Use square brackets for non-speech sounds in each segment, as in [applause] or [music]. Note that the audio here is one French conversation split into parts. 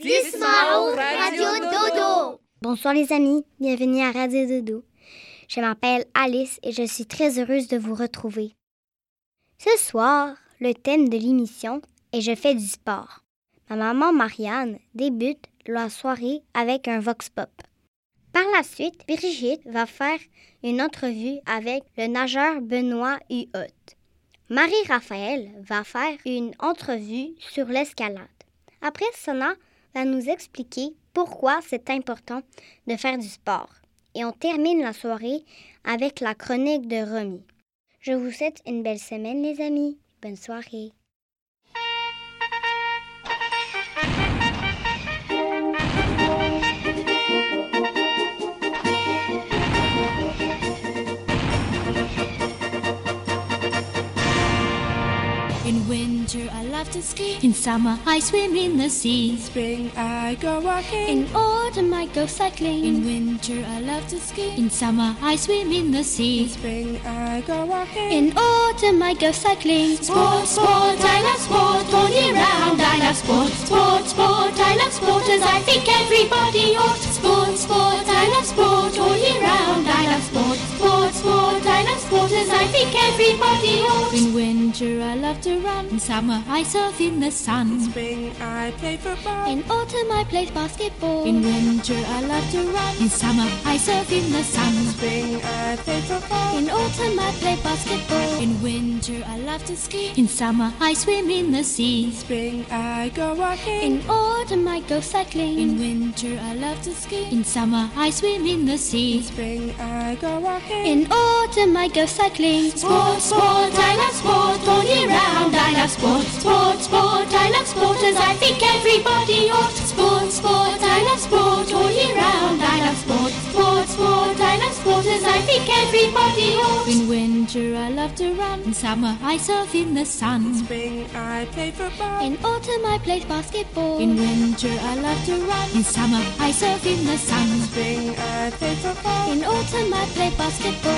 Radio Dodo. Bonsoir les amis, bienvenue à Radio Dodo. Je m'appelle Alice et je suis très heureuse de vous retrouver. Ce soir, le thème de l'émission est Je fais du sport. Ma maman Marianne débute la soirée avec un vox pop. Par la suite, Brigitte va faire une entrevue avec le nageur Benoît Huot. Marie-Raphaël va faire une entrevue sur l'escalade. Après, Sona va nous expliquer pourquoi c'est important de faire du sport. Et on termine la soirée avec la chronique de Romy. Je vous souhaite une belle semaine, les amis. Bonne soirée. Winter, to ski. In summer, I swim in the sea. In Spring, I go walking. In autumn, I go cycling. In winter, I love to ski. In summer, I swim in the sea. In Spring, I go walking. In autumn, I go cycling. Sport, sport, I love sport. All year round, I love sport. Sport, sport, I love sport as I think everybody ought. Sport, sport, I love sport. All year round, I love sport. Sport, sport, I love sport as I think everybody ought. In winter, I love to run. In summer, I surf in the sun. In Spring, I play football. In autumn, I play basketball. In winter, I love to run. In summer, I surf in the sun. Spring, I play football. In autumn, I play basketball. In winter, I love to ski. In summer, I swim in the sea. In spring, I go walking. In autumn, I go cycling. In winter, I love to ski. In summer, I swim in the sea. In spring, I go walking. In autumn, I go cycling. Sport, sport, I love sport all year round. I love sport, sport, sport. I love sport as I think everybody ought. Sport, sport, I love sport all year round. I love sport, sport, sport. I love sport as I think everybody ought. In winter, I love to run. In summer, I surf in the sun. In Spring, I play football. In autumn, I play basketball. In winter, I love to run. In summer, I surf in the sun. In Spring, I play football. In autumn, I play basketball.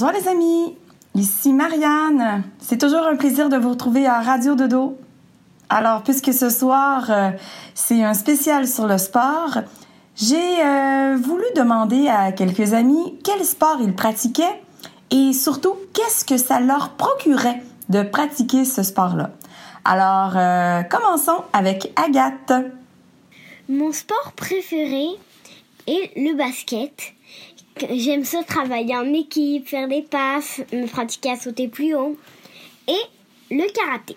Bonsoir les amis, ici Marianne. C'est toujours un plaisir de vous retrouver à Radio Dodo. Alors, puisque ce soir, euh, c'est un spécial sur le sport, j'ai euh, voulu demander à quelques amis quel sport ils pratiquaient et surtout, qu'est-ce que ça leur procurait de pratiquer ce sport-là. Alors, euh, commençons avec Agathe. Mon sport préféré est le basket. J'aime ça travailler en équipe, faire des passes, me pratiquer à sauter plus haut. Et le karaté.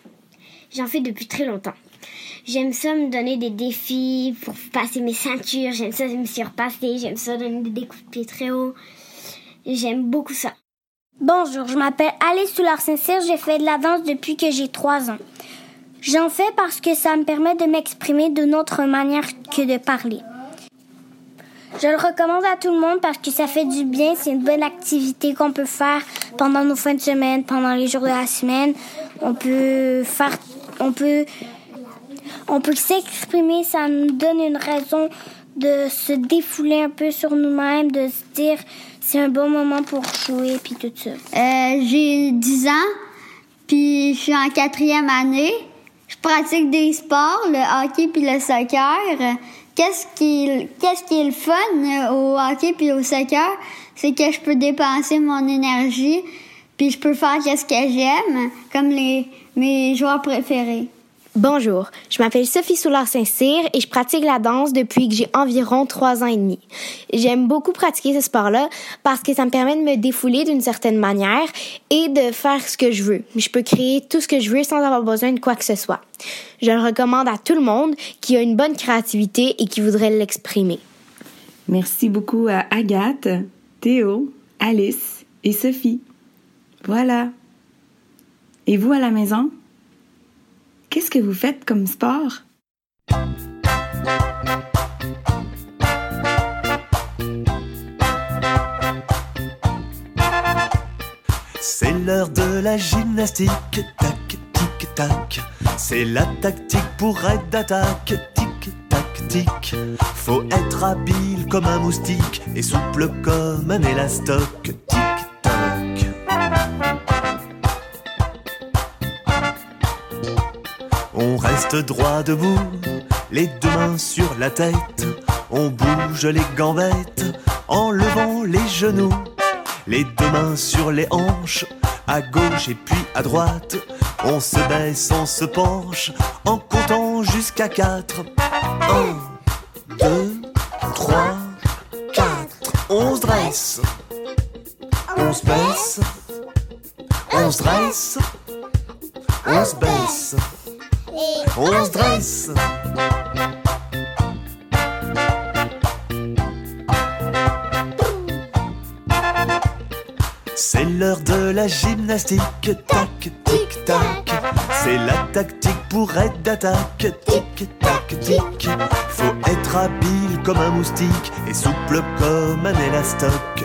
J'en fais depuis très longtemps. J'aime ça me donner des défis pour passer mes ceintures. J'aime ça me surpasser. J'aime ça donner des coups de pied très haut. J'aime beaucoup ça. Bonjour, je m'appelle Alice Soulard-Saint-Cyr. J'ai fait de la danse depuis que j'ai trois ans. J'en fais parce que ça me permet de m'exprimer d'une autre manière que de parler. Je le recommande à tout le monde parce que ça fait du bien. C'est une bonne activité qu'on peut faire pendant nos fins de semaine, pendant les jours de la semaine. On peut faire, on peut, on peut s'exprimer. Ça nous donne une raison de se défouler un peu sur nous-mêmes, de se dire c'est un bon moment pour jouer puis tout ça. Euh, j'ai 10 ans, puis je suis en quatrième année. Je pratique des sports, le hockey puis le soccer. Qu'est-ce qui, qu'est-ce qui est le fun au hockey puis au soccer, c'est que je peux dépenser mon énergie, puis je peux faire qu'est-ce que j'aime, comme les mes joueurs préférés. Bonjour, je m'appelle Sophie Soulard-Saint-Cyr et je pratique la danse depuis que j'ai environ trois ans et demi. J'aime beaucoup pratiquer ce sport-là parce que ça me permet de me défouler d'une certaine manière et de faire ce que je veux. Je peux créer tout ce que je veux sans avoir besoin de quoi que ce soit. Je le recommande à tout le monde qui a une bonne créativité et qui voudrait l'exprimer. Merci beaucoup à Agathe, Théo, Alice et Sophie. Voilà. Et vous à la maison? Qu'est-ce que vous faites comme sport? C'est l'heure de la gymnastique, tac, tic, tac. C'est la tactique pour être d'attaque, tic, tac, tic. Faut être habile comme un moustique et souple comme un élastoc, tic, reste droit debout, les deux mains sur la tête. On bouge les gambettes en levant les genoux. Les deux mains sur les hanches, à gauche et puis à droite. On se baisse, on se penche, en comptant jusqu'à quatre. Un, deux, trois, quatre. On se dresse, on se baisse, on se dresse, on se baisse, on se dresse. C'est l'heure de la gymnastique, tac, tic, tac. C'est la tactique pour être d'attaque, tic, tac, tic. Faut être habile comme un moustique et souple comme un élastoc,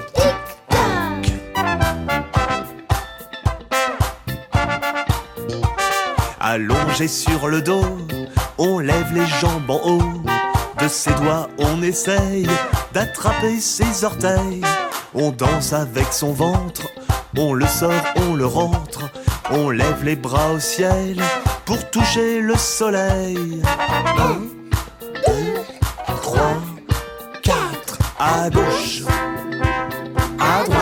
Allongé sur le dos, on lève les jambes en haut. De ses doigts, on essaye d'attraper ses orteils. On danse avec son ventre, on le sort, on le rentre, on lève les bras au ciel pour toucher le soleil. Un, deux, trois, quatre, à gauche, à droite,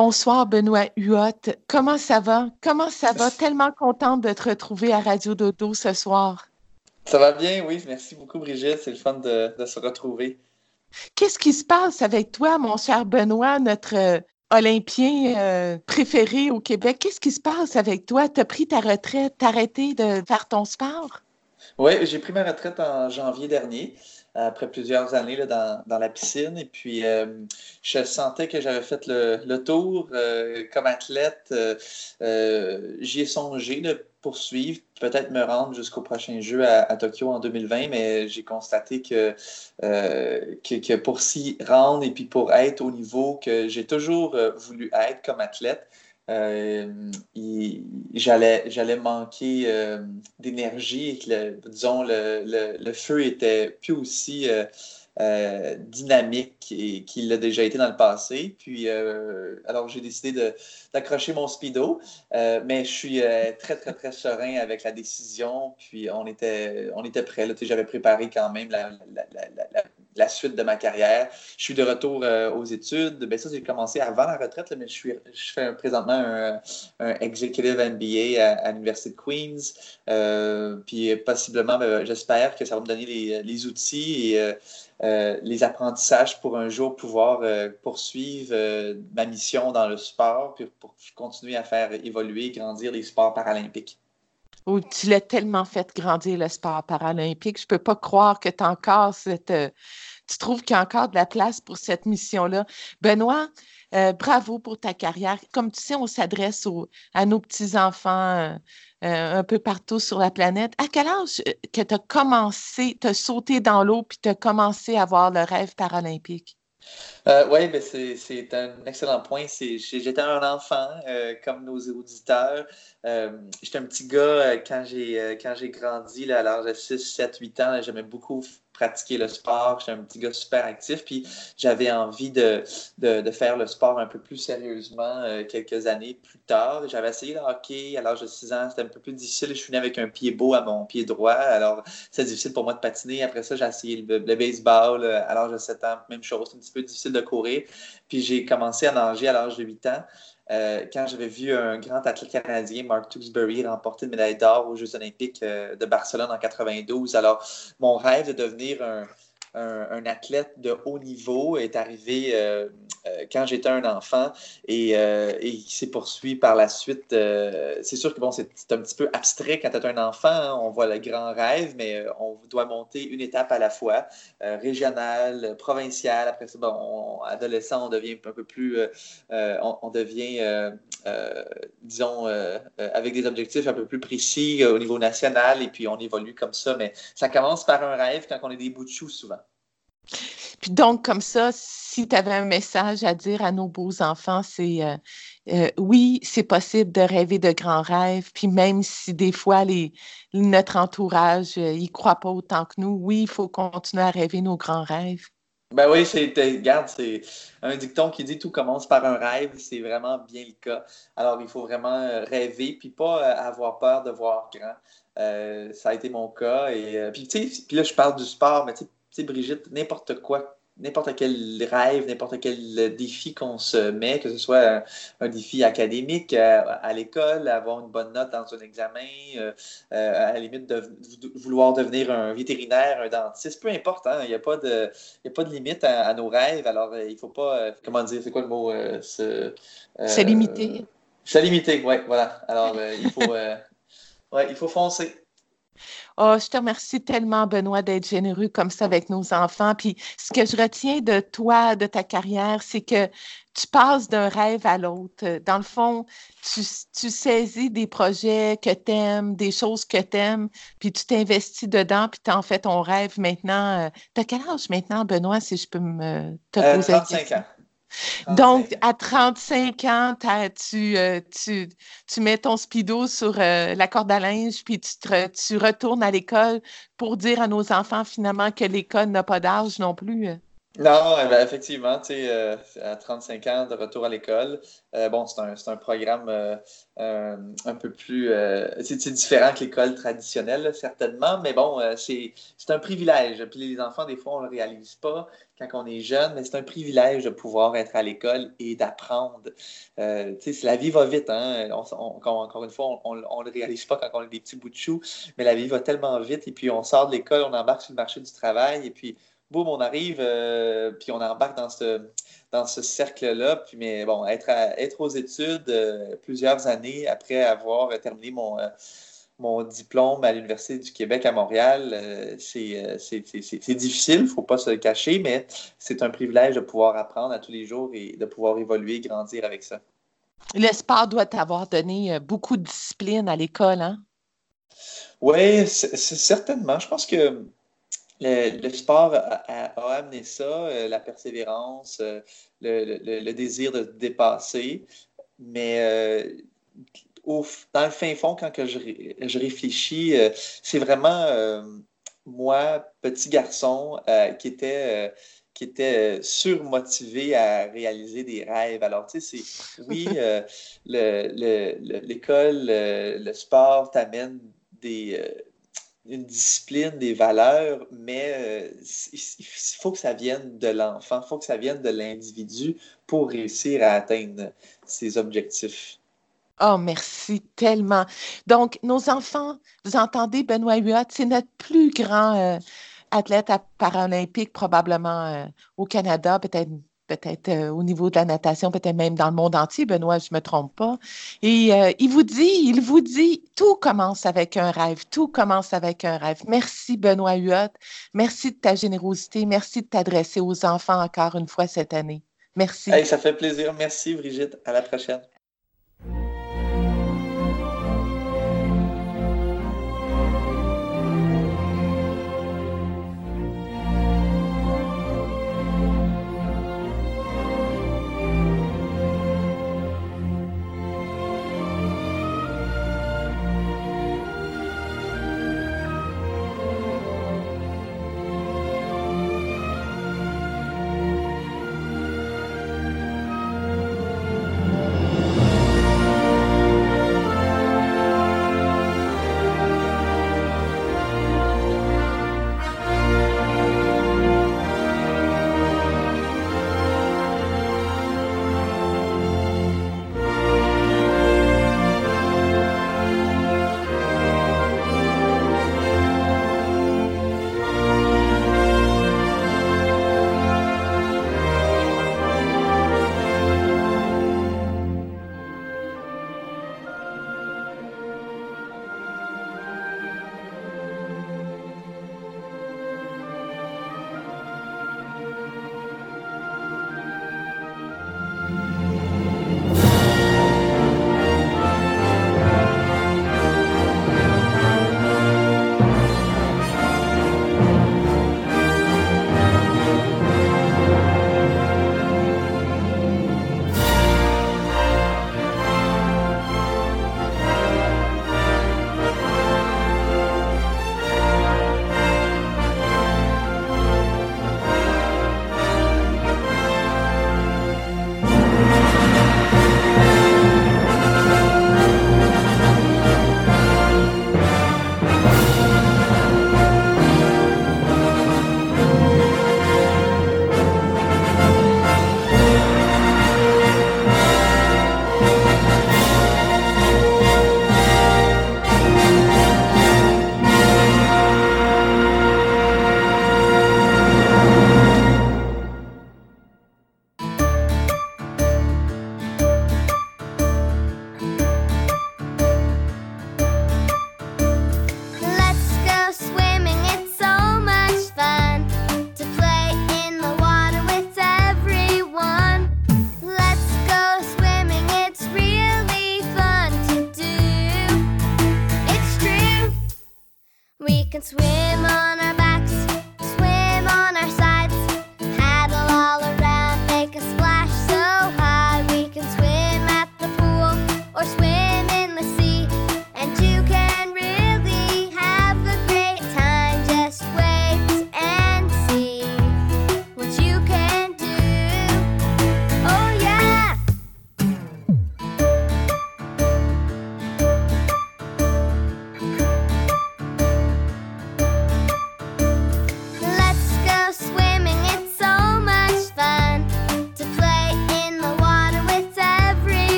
Bonsoir, Benoît Huot. Comment ça va? Comment ça va? Tellement contente de te retrouver à Radio Dodo ce soir. Ça va bien, oui. Merci beaucoup, Brigitte. C'est le fun de, de se retrouver. Qu'est-ce qui se passe avec toi, mon cher Benoît, notre euh, Olympien euh, préféré au Québec? Qu'est-ce qui se passe avec toi? Tu as pris ta retraite, t'as arrêté de faire ton sport? Oui, j'ai pris ma retraite en janvier dernier, après plusieurs années là, dans, dans la piscine. Et puis, euh, je sentais que j'avais fait le, tour euh, comme athlète. Euh, J'y ai songé de poursuivre, peut-être me rendre jusqu'au prochain jeu à, Tokyo en 2020, mais j'ai constaté que, que, que pour s'y rendre et puis pour être au niveau que j'ai toujours voulu être comme athlète, j'allais j'allais manquer euh, d'énergie disons, le, le, le feu était plus aussi euh, euh, dynamique qu'il l'a déjà été dans le passé. Puis, euh, alors, j'ai décidé d'accrocher mon speedo, euh, mais je suis euh, très, très, très serein avec la décision. Puis, on était, on était prêts. J'avais préparé quand même la- la- suite de ma carrière. Je suis de retour euh, aux études. Ben, ça, j'ai commencé avant la retraite, mais je, suis, je fais présentement un, Executive MBA à, l'Université de Queens. Euh, puis possiblement, ben, j'espère que ça va me donner les, outils et euh, les apprentissages pour un jour pouvoir poursuivre ma mission dans le sport, puis pour continuer à faire évoluer grandir les sports paralympiques. Ou tu l'as tellement fait grandir le sport paralympique. Je ne peux pas croire que tu encore cette. euh, tu trouves qu'il y a encore de la place pour cette mission-là. Benoît, euh, bravo pour ta carrière. Comme tu sais, on s'adresse à nos petits-enfants euh, un peu partout sur la planète. À quel âge que tu as commencé, tu as sauté dans l'eau puis tu as commencé à avoir le rêve paralympique? Euh, oui, ben c'est, un excellent point. J'étais un enfant, euh, comme nos auditeurs. Euh, j'étais un petit gars quand j'ai, grandi là, à l'âge de 6, 7, 8 ans. j'aimais beaucoup pratiquer le sport. J'étais un petit gars super actif. Puis j'avais envie de, de, faire le sport un peu plus sérieusement euh, quelques années plus tard. J'avais essayé le hockey à l'âge de 6 ans. C'était un peu plus difficile. Je suis né avec un pied beau à mon pied droit. Alors, c'est difficile pour moi de patiner. Après ça, j'ai essayé le, le baseball euh, à l'âge de 7 ans. Même chose. C'est un petit peu difficile de courir. Puis j'ai commencé à nager à l'âge de 8 ans. Euh, quand j'avais vu un grand athlète canadien, Mark Tewksbury, remporter une médaille d'or aux Jeux olympiques euh, de Barcelone en 92. Alors, mon rêve de devenir un, un, un, athlète de haut niveau est arrivé euh, euh, quand j'étais un enfant et, euh, et il s'est poursuivi par la suite. Euh, c'est sûr que bon, c'est un petit peu abstrait quand tu es un enfant. Hein, on voit le grand rêve, mais on doit monter une étape à la fois, régionale, provinciale. Après ça, bon, on, adolescent, on devient un peu plus, on, on, devient, disons, avec des objectifs un peu plus précis au niveau national et puis on évolue comme ça. Mais ça commence par un rêve quand on est des bouts de chou souvent. Puis donc, comme ça, si tu avais un message à dire à nos beaux enfants, c'est euh, euh, oui, c'est possible de rêver de grands rêves, puis même si des fois les, notre entourage n'y euh, croit pas autant que nous, oui, il faut continuer à rêver nos grands rêves. Ben oui, c'est, regarde, c'est un dicton qui dit tout commence par un rêve, c'est vraiment bien le cas. Alors, il faut vraiment rêver, puis pas avoir peur de voir grand. ça a été mon cas. Et puis, tu sais, puis là, je parle du sport, mais tu sais, Brigitte, n'importe quoi, n'importe quel rêve, n'importe quel défi qu'on se met, que ce soit un, un défi académique à, à l'école, avoir une bonne note dans un examen, euh, à la limite de, vouloir devenir un vétérinaire, un dentiste, peu importe, hein, il n'y a, pas de, a pas de limite à, à nos rêves. Alors, il ne faut pas, euh, comment dire, c'est quoi le mot? Euh, se, se limiter. Se limiter, oui, voilà. Alors, il, faut, [laughs] ouais, il faut foncer. Oh, je te remercie tellement, Benoît, d'être généreux comme ça avec nos enfants. Puis ce que je retiens de toi, de ta carrière, c'est que tu passes d'un rêve à l'autre. Dans le fond, tu, tu, saisis des projets que tu aimes, des choses que tu aimes, puis tu t'investis dedans, puis tu en fais ton rêve maintenant. Euh, tu as quel âge maintenant, Benoît, si je peux me te euh, poser 35 ans. Donc, à 35 ans, tu, euh, tu, tu, mets ton speedo sur euh, la corde à linge, puis tu, te, tu retournes à l'école pour dire à nos enfants finalement que l'école n'a pas d'âge non plus. Non, ben, effectivement, tu sais, euh, à 35 ans de retour à l'école, euh, bon, c'est un, un, programme euh, un peu plus, c'est différent que l'école traditionnelle, certainement, mais bon, c'est un privilège. Puis les enfants, des fois, on ne le réalise pas quand on est jeune, mais c'est un privilège de pouvoir être à l'école et d'apprendre. la vie va vite, hein? On, encore une fois, on ne le réalise pas quand on est des petits bouts de chou, mais la vie va tellement vite, et puis on sort de l'école, on embarque sur le marché du travail, et puis boum, on arrive, euh, puis on embarque dans ce, dans ce cercle-là. Puis, mais bon, être, à, être aux études euh, plusieurs années après avoir terminé mon, euh, mon diplôme à l'Université du Québec à Montréal, c'est difficile, il ne faut pas se le cacher, mais c'est un privilège de pouvoir apprendre à tous les jours et de pouvoir évoluer, grandir avec ça. Le sport doit t'avoir donné beaucoup de discipline à l'école, hein? Oui, certainement. Je pense que le, le sport a, a, amené ça, euh, la persévérance, euh, le, le, le, désir de dépasser. Mais euh, au, dans le fin fond, quand que je, je réfléchis, euh, c'est vraiment euh, moi, petit garçon, qui était qui était surmotivé à réaliser des rêves. Alors, tu sais, c'est oui, [laughs] euh, l'école, le, le, le, sport t'amène des, une discipline, des valeurs, mais euh, il faut que ça vienne de l'enfant, il faut que ça vienne de l'individu pour réussir à atteindre ses objectifs. Oh, merci tellement. Donc, nos enfants, vous entendez, Benoît Huot, c'est notre plus grand euh, athlète paralympique probablement euh, au Canada, peut-être peut-être euh, au niveau de la natation, peut-être même dans le monde entier, Benoît, je ne me trompe pas. Et euh, il vous dit, il vous dit, tout commence avec un rêve, tout commence avec un rêve. Merci, Benoît Huot. Merci de ta générosité. Merci de t'adresser aux enfants encore une fois cette année. Merci. Ça fait plaisir. Merci, Brigitte. À la prochaine.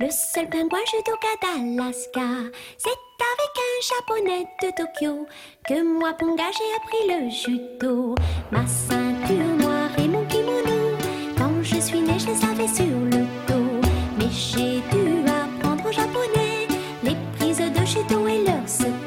Le seul pingouin judoka d'Alaska. C'est avec un japonais de Tokyo que moi Ponga j'ai appris le judo. Ma ceinture noire et mon kimono, quand je suis née je les avais sur le dos. Mais j'ai dû apprendre au japonais les prises de judo et leurs secrets.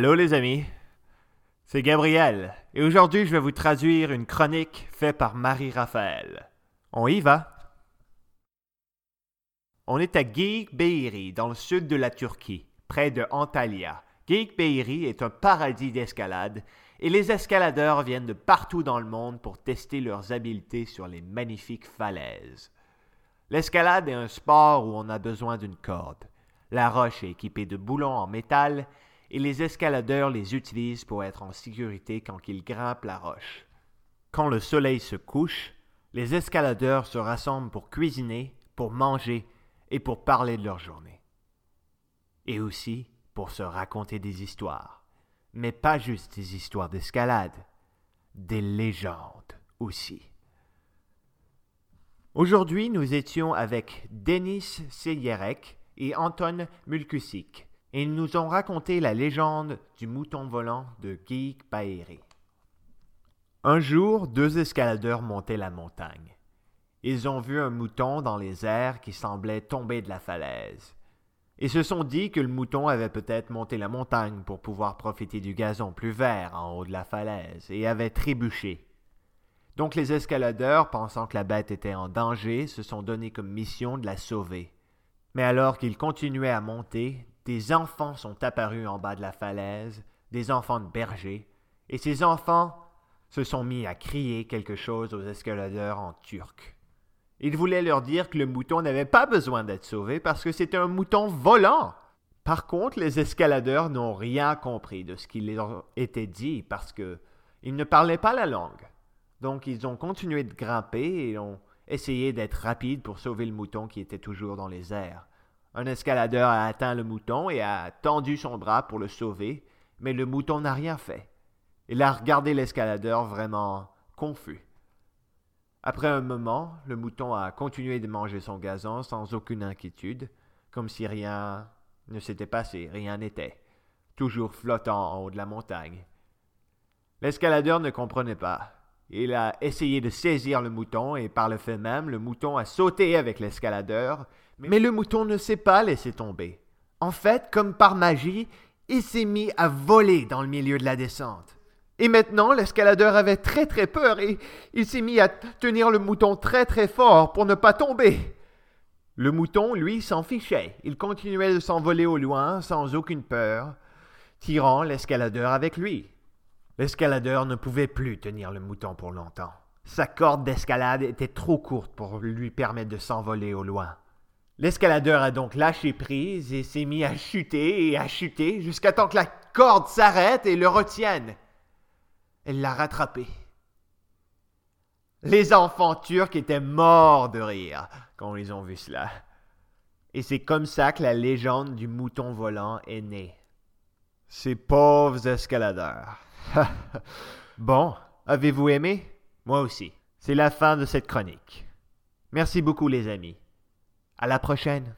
Allô les amis, c'est Gabriel et aujourd'hui je vais vous traduire une chronique faite par Marie-Raphaël. On y va? On est à Geyik Beiri dans le sud de la Turquie, près de Antalya. Geyik Beiri est un paradis d'escalade et les escaladeurs viennent de partout dans le monde pour tester leurs habiletés sur les magnifiques falaises. L'escalade est un sport où on a besoin d'une corde. La roche est équipée de boulons en métal et les escaladeurs les utilisent pour être en sécurité quand ils grimpent la roche. Quand le soleil se couche, les escaladeurs se rassemblent pour cuisiner, pour manger et pour parler de leur journée. Et aussi pour se raconter des histoires. Mais pas juste des histoires d'escalade, des légendes aussi. Aujourd'hui, nous étions avec Denis Seyerek et Anton Mulkusik, ils nous ont raconté la légende du mouton volant de Geek Baeri. Un jour, deux escaladeurs montaient la montagne. Ils ont vu un mouton dans les airs qui semblait tomber de la falaise. Ils se sont dit que le mouton avait peut-être monté la montagne pour pouvoir profiter du gazon plus vert en haut de la falaise et avait trébuché. Donc les escaladeurs, pensant que la bête était en danger, se sont donné comme mission de la sauver. Mais alors qu'ils continuaient à monter, des enfants sont apparus en bas de la falaise, des enfants de berger, et ces enfants se sont mis à crier quelque chose aux escaladeurs en turc. Ils voulaient leur dire que le mouton n'avait pas besoin d'être sauvé parce que c'était un mouton volant. Par contre, les escaladeurs n'ont rien compris de ce qui leur était dit parce que ils ne parlaient pas la langue. Donc ils ont continué de grimper et ont essayé d'être rapides pour sauver le mouton qui était toujours dans les airs. Un escaladeur a atteint le mouton et a tendu son bras pour le sauver, mais le mouton n'a rien fait. Il a regardé l'escaladeur vraiment confus. Après un moment, le mouton a continué de manger son gazon sans aucune inquiétude, comme si rien ne s'était passé, rien n'était, toujours flottant en haut de la montagne. L'escaladeur ne comprenait pas. Il a essayé de saisir le mouton et par le fait même, le mouton a sauté avec l'escaladeur, mais le mouton ne s'est pas laissé tomber. En fait, comme par magie, il s'est mis à voler dans le milieu de la descente. Et maintenant, l'escaladeur avait très très peur et il s'est mis à tenir le mouton très très fort pour ne pas tomber. Le mouton, lui, s'en fichait. Il continuait de s'envoler au loin sans aucune peur, tirant l'escaladeur avec lui. L'escaladeur ne pouvait plus tenir le mouton pour longtemps. Sa corde d'escalade était trop courte pour lui permettre de s'envoler au loin. L'escaladeur a donc lâché prise et s'est mis à chuter et à chuter jusqu'à temps que la corde s'arrête et le retienne. Elle l'a rattrapé. Les enfants turcs étaient morts de rire quand ils ont vu cela. Et c'est comme ça que la légende du mouton volant est née. Ces pauvres escaladeurs. [laughs] bon, avez-vous aimé? Moi aussi. C'est la fin de cette chronique. Merci beaucoup les amis. À la prochaine.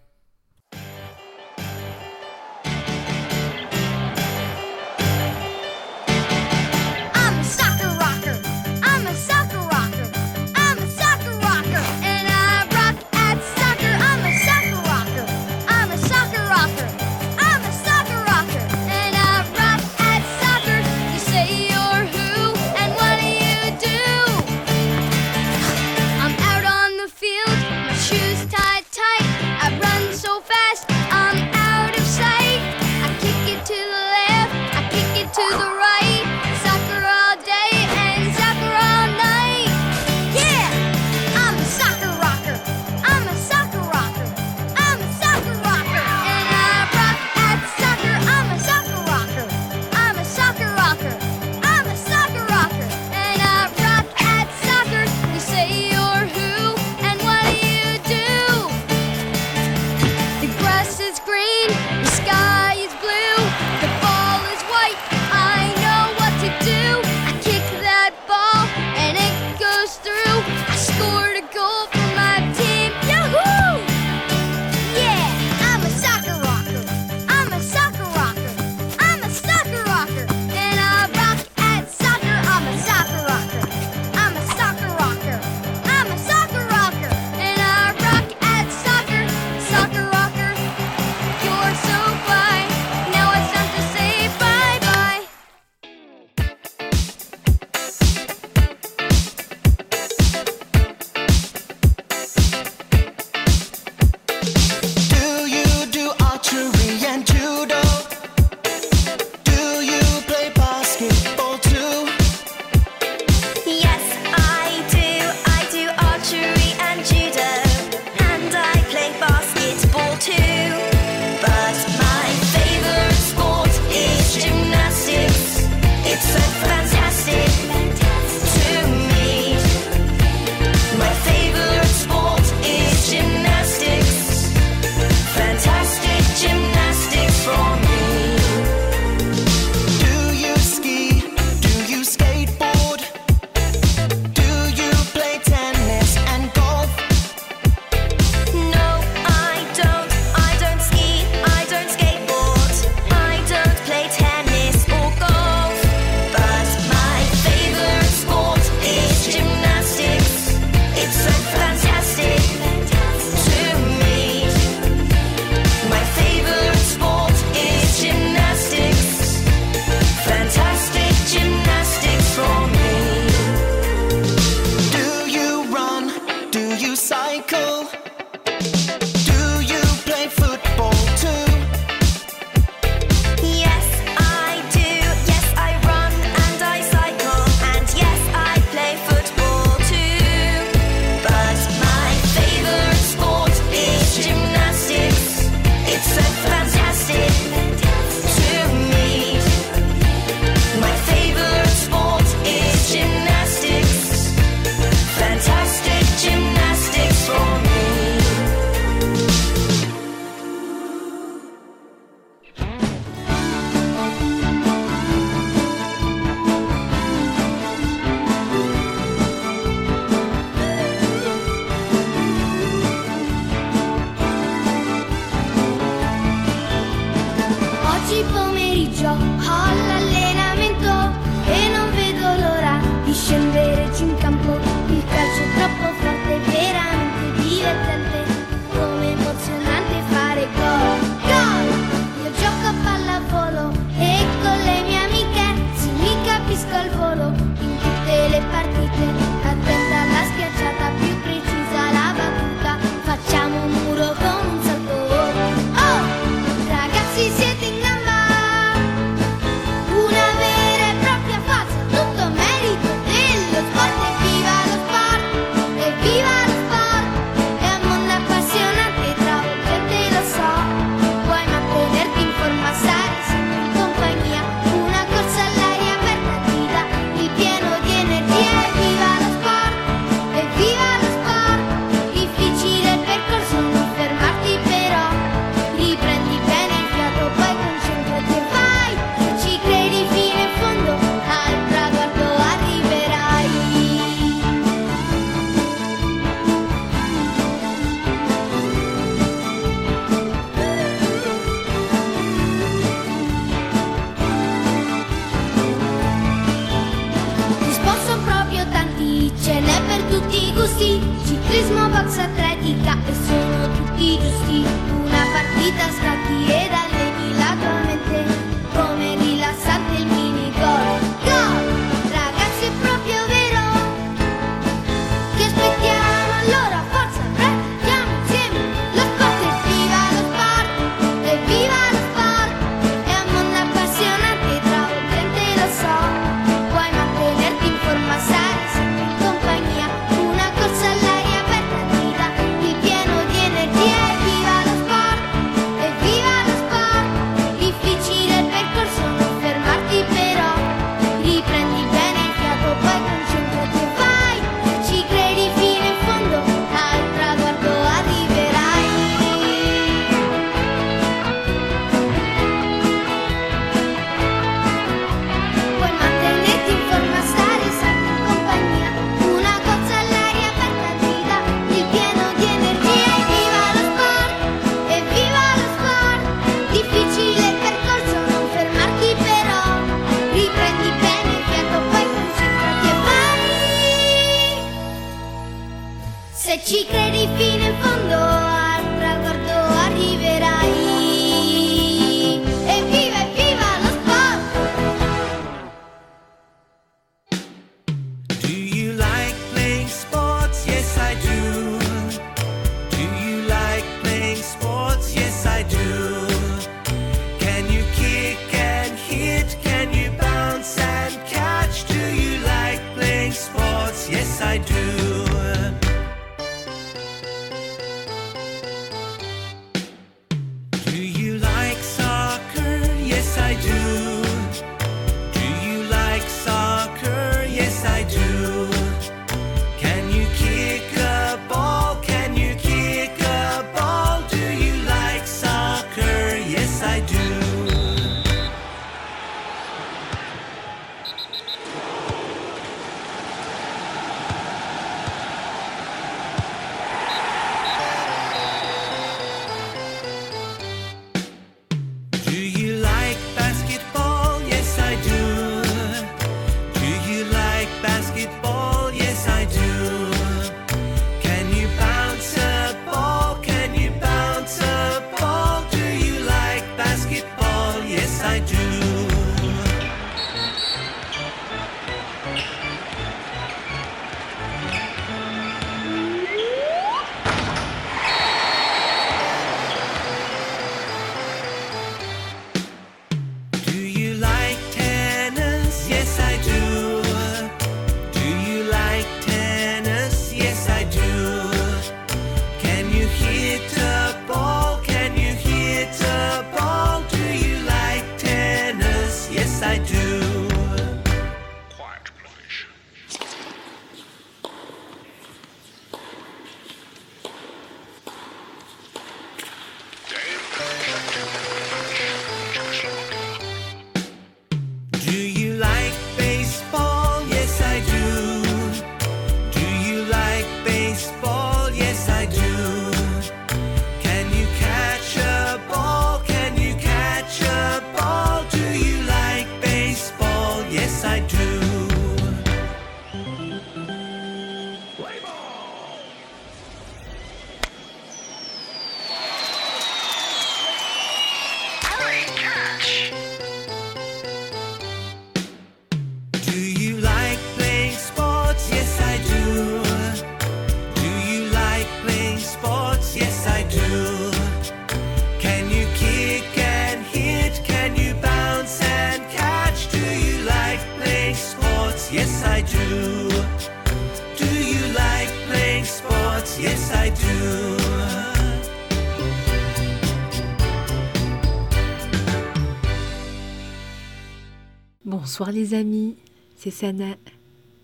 Bonsoir les amis, c'est Sana.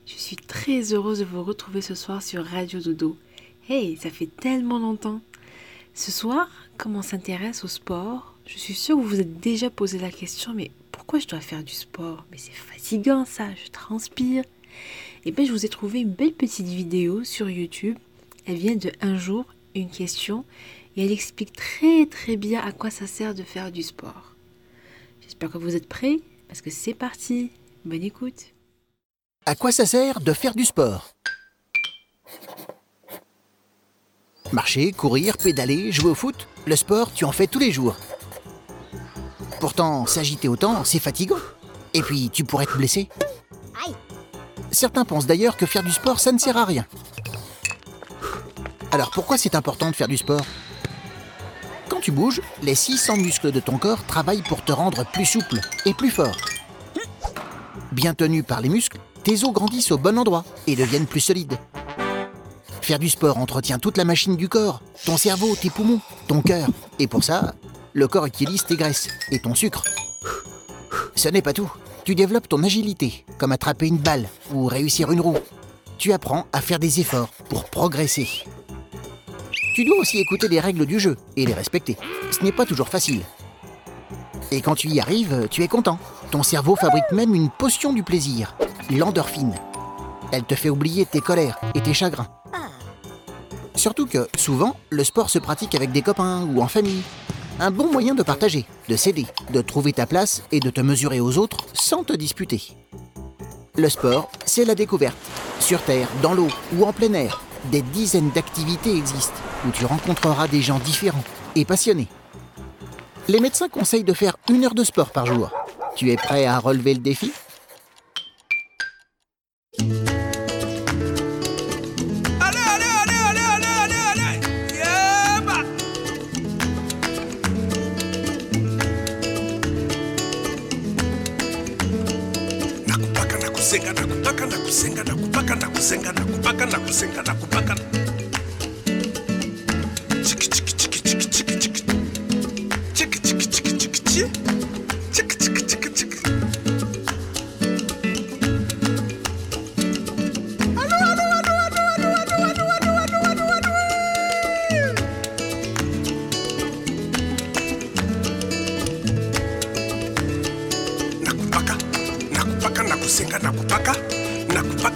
Je suis très heureuse de vous retrouver ce soir sur Radio Dodo. Hey, ça fait tellement longtemps. Ce soir, comme on s'intéresse au sport, je suis sûre que vous vous êtes déjà posé la question, mais pourquoi je dois faire du sport? Mais c'est fatigant ça, je transpire. Et bien je vous ai trouvé une belle petite vidéo sur YouTube. Elle vient de un jour, une question, et elle explique très très bien à quoi ça sert de faire du sport. J'espère que vous êtes prêts parce que c'est parti. Bonne écoute. À quoi ça sert de faire du sport? Marcher, courir, pédaler, jouer au foot, le sport, tu en fais tous les jours. Pourtant, s'agiter autant, c'est fatigant. Et puis, tu pourrais te blesser. Certains pensent d'ailleurs que faire du sport, ça ne sert à rien. Alors pourquoi c'est important de faire du sport? Quand tu bouges, les 600 muscles de ton corps travaillent pour te rendre plus souple et plus fort. Bien tenu par les muscles, tes os grandissent au bon endroit et deviennent plus solides. Faire du sport entretient toute la machine du corps, ton cerveau, tes poumons, ton cœur. Et pour ça, le corps utilise tes graisses et ton sucre. Ce n'est pas tout. Tu développes ton agilité, comme attraper une balle ou réussir une roue. Tu apprends à faire des efforts pour progresser. Tu dois aussi écouter les règles du jeu et les respecter. Ce n'est pas toujours facile. Et quand tu y arrives, tu es content. Ton cerveau fabrique même une potion du plaisir, l'endorphine. Elle te fait oublier tes colères et tes chagrins. Surtout que, souvent, le sport se pratique avec des copains ou en famille. Un bon moyen de partager, de s'aider, de trouver ta place et de te mesurer aux autres sans te disputer. Le sport, c'est la découverte. Sur Terre, dans l'eau ou en plein air, des dizaines d'activités existent où tu rencontreras des gens différents et passionnés. Les médecins conseillent de faire une heure de sport par jour. Tu es prêt à relever le défi? ndakusenga ndakupaka ndakusenga ndakupaka ndakusenga ndakupaka ndakusenga ndakupaka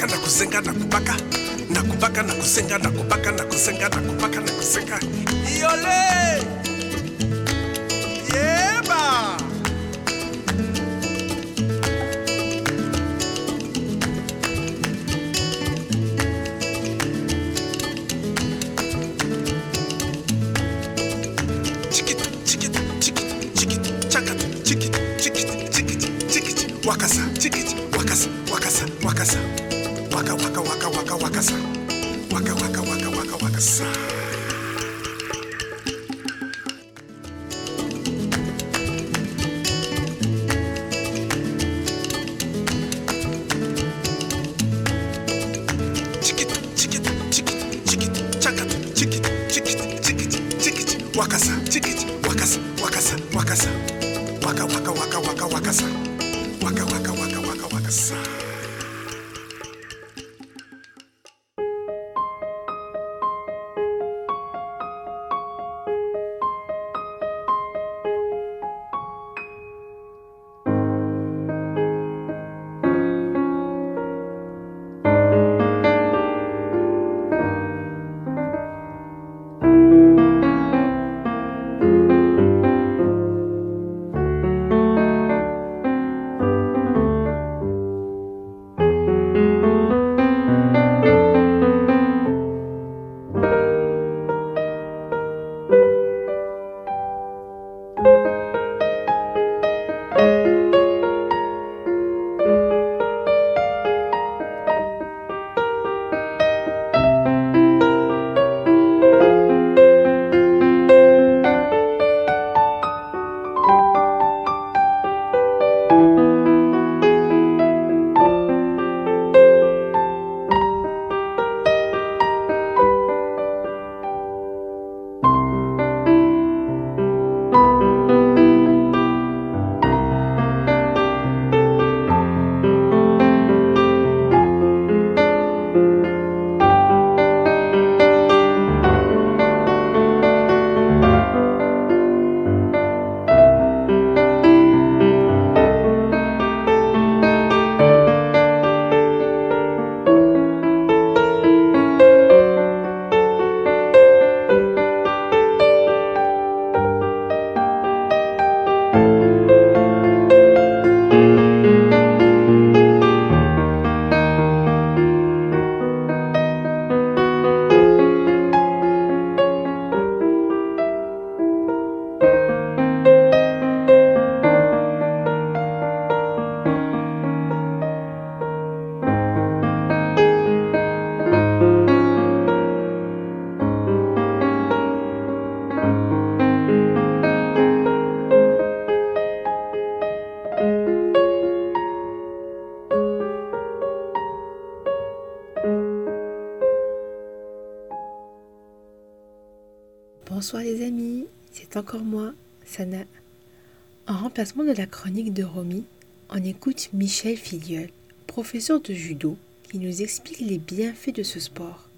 kubaka na kusenga na kubaka na kubaka na kusenga na kubaka na kusenga na kubaka na kusenga yole yeba chikit chikit wakasa chikit wakasa wakasa wakasa waka waka waka waka wakasa waka waka waka waka wakasa chikit En remplacement de la chronique de Romy, on écoute Michel Filiol, professeur de judo, qui nous explique les bienfaits de ce sport.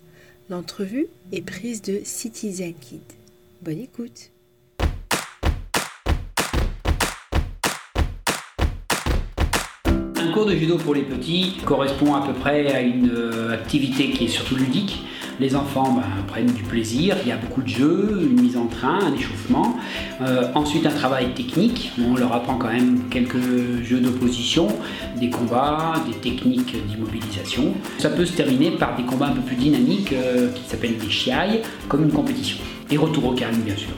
L'entrevue est prise de Citizen Kid. Bonne écoute. Un cours de judo pour les petits correspond à peu près à une euh, activité qui est surtout ludique. Les enfants ben, prennent du plaisir, il y a beaucoup de jeux, une mise en train, un échauffement. Euh, ensuite un travail technique, on leur apprend quand même quelques jeux d'opposition, des combats, des techniques d'immobilisation. Ça peut se terminer par des combats un peu plus dynamiques euh, qui s'appellent des chiailles, comme une compétition. Et retour au calme bien sûr.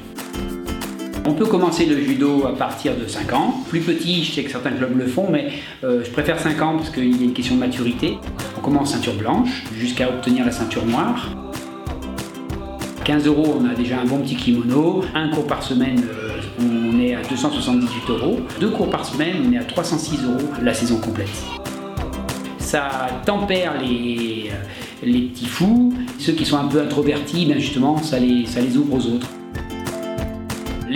On peut commencer le judo à partir de 5 ans. Plus petit, je sais que certains clubs le font, mais euh, je préfère 5 ans parce qu'il y a une question de maturité. On commence ceinture blanche jusqu'à obtenir la ceinture noire. 15 euros, on a déjà un bon petit kimono. Un cours par semaine, euh, on est à 278 euros. Deux cours par semaine, on est à 306 euros la saison complète. Ça tempère les, les petits fous. Ceux qui sont un peu introvertis, ben justement, ça les, ça les ouvre aux autres.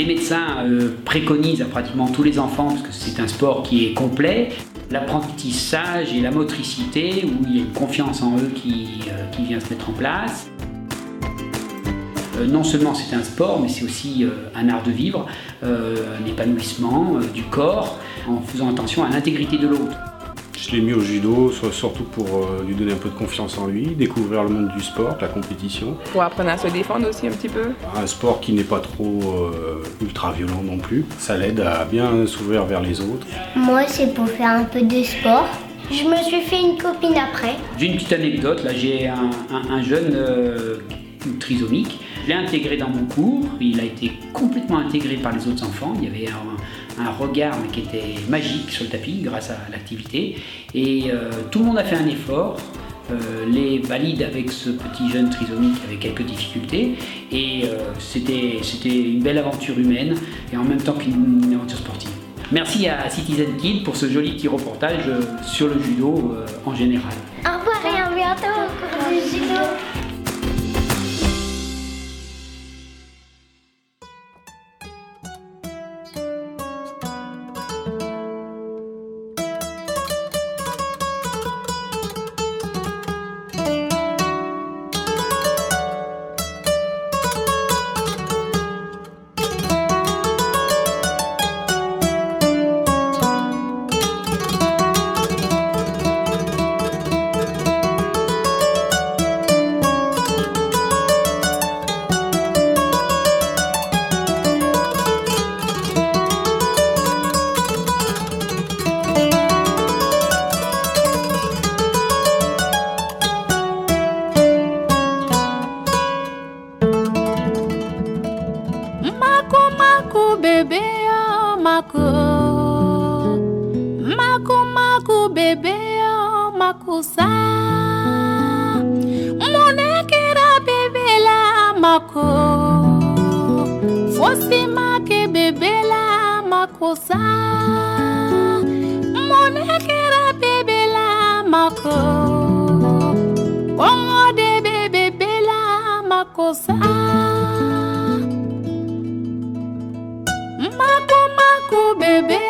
Les médecins euh, préconisent à pratiquement tous les enfants, parce que c'est un sport qui est complet, l'apprentissage et la motricité, où il y a une confiance en eux qui, euh, vient se mettre en place. Euh, non seulement c'est un sport, mais c'est aussi un art de vivre, un épanouissement du corps, en faisant attention à l'intégrité de l'autre. Je l'ai mis au judo, soit- surtout pour euh, lui donner un peu de confiance en lui, découvrir le monde du sport, la compétition. Pour apprendre à se défendre aussi un petit peu. Un sport qui n'est pas trop euh, ultra violent non plus. Ça l'aide à bien s'ouvrir vers les autres. Moi, c'est pour faire un peu de sport. Je me suis fait une copine après. J'ai une petite anecdote, là j'ai un, un- un jeune euh, trisomique, je l'ai intégré dans mon cours, il a été complètement intégré par les autres enfants, il y avait un, regard qui était magique sur le tapis grâce à l'activité, et euh, tout le monde a fait un effort, euh, les valides avec ce petit jeune trisomique avec quelques difficultés, et euh, c'était une belle aventure humaine, et en même temps qu'une aventure sportive. Merci à Citizen Kid pour ce joli petit reportage sur le judo en général. Au revoir et à bientôt au cours du judo. kosa mone kɛra bebela mako. Kɔngɔ de be bebela makosa. Mako mako bebela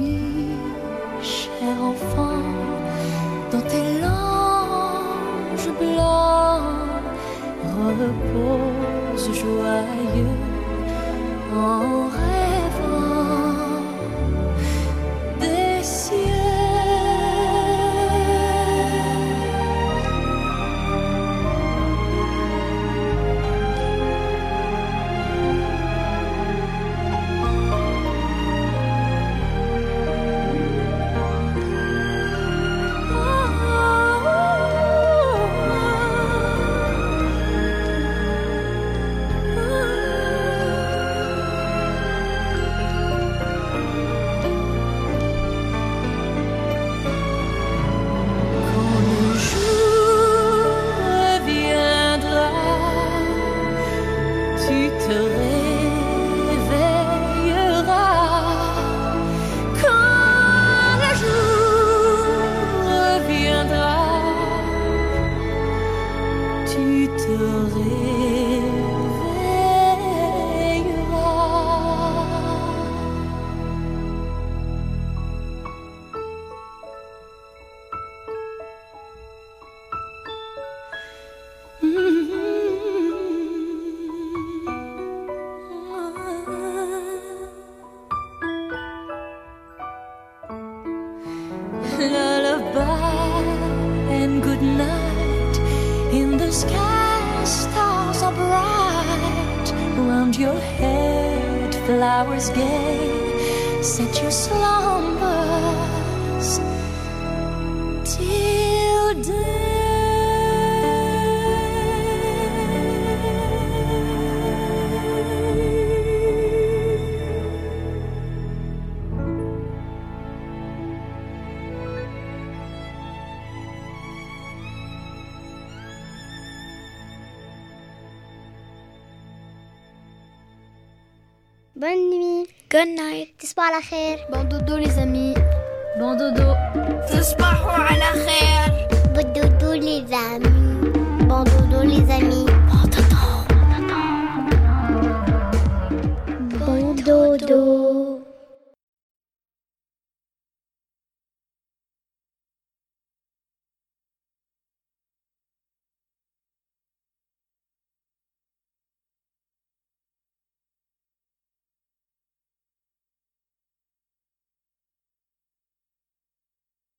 te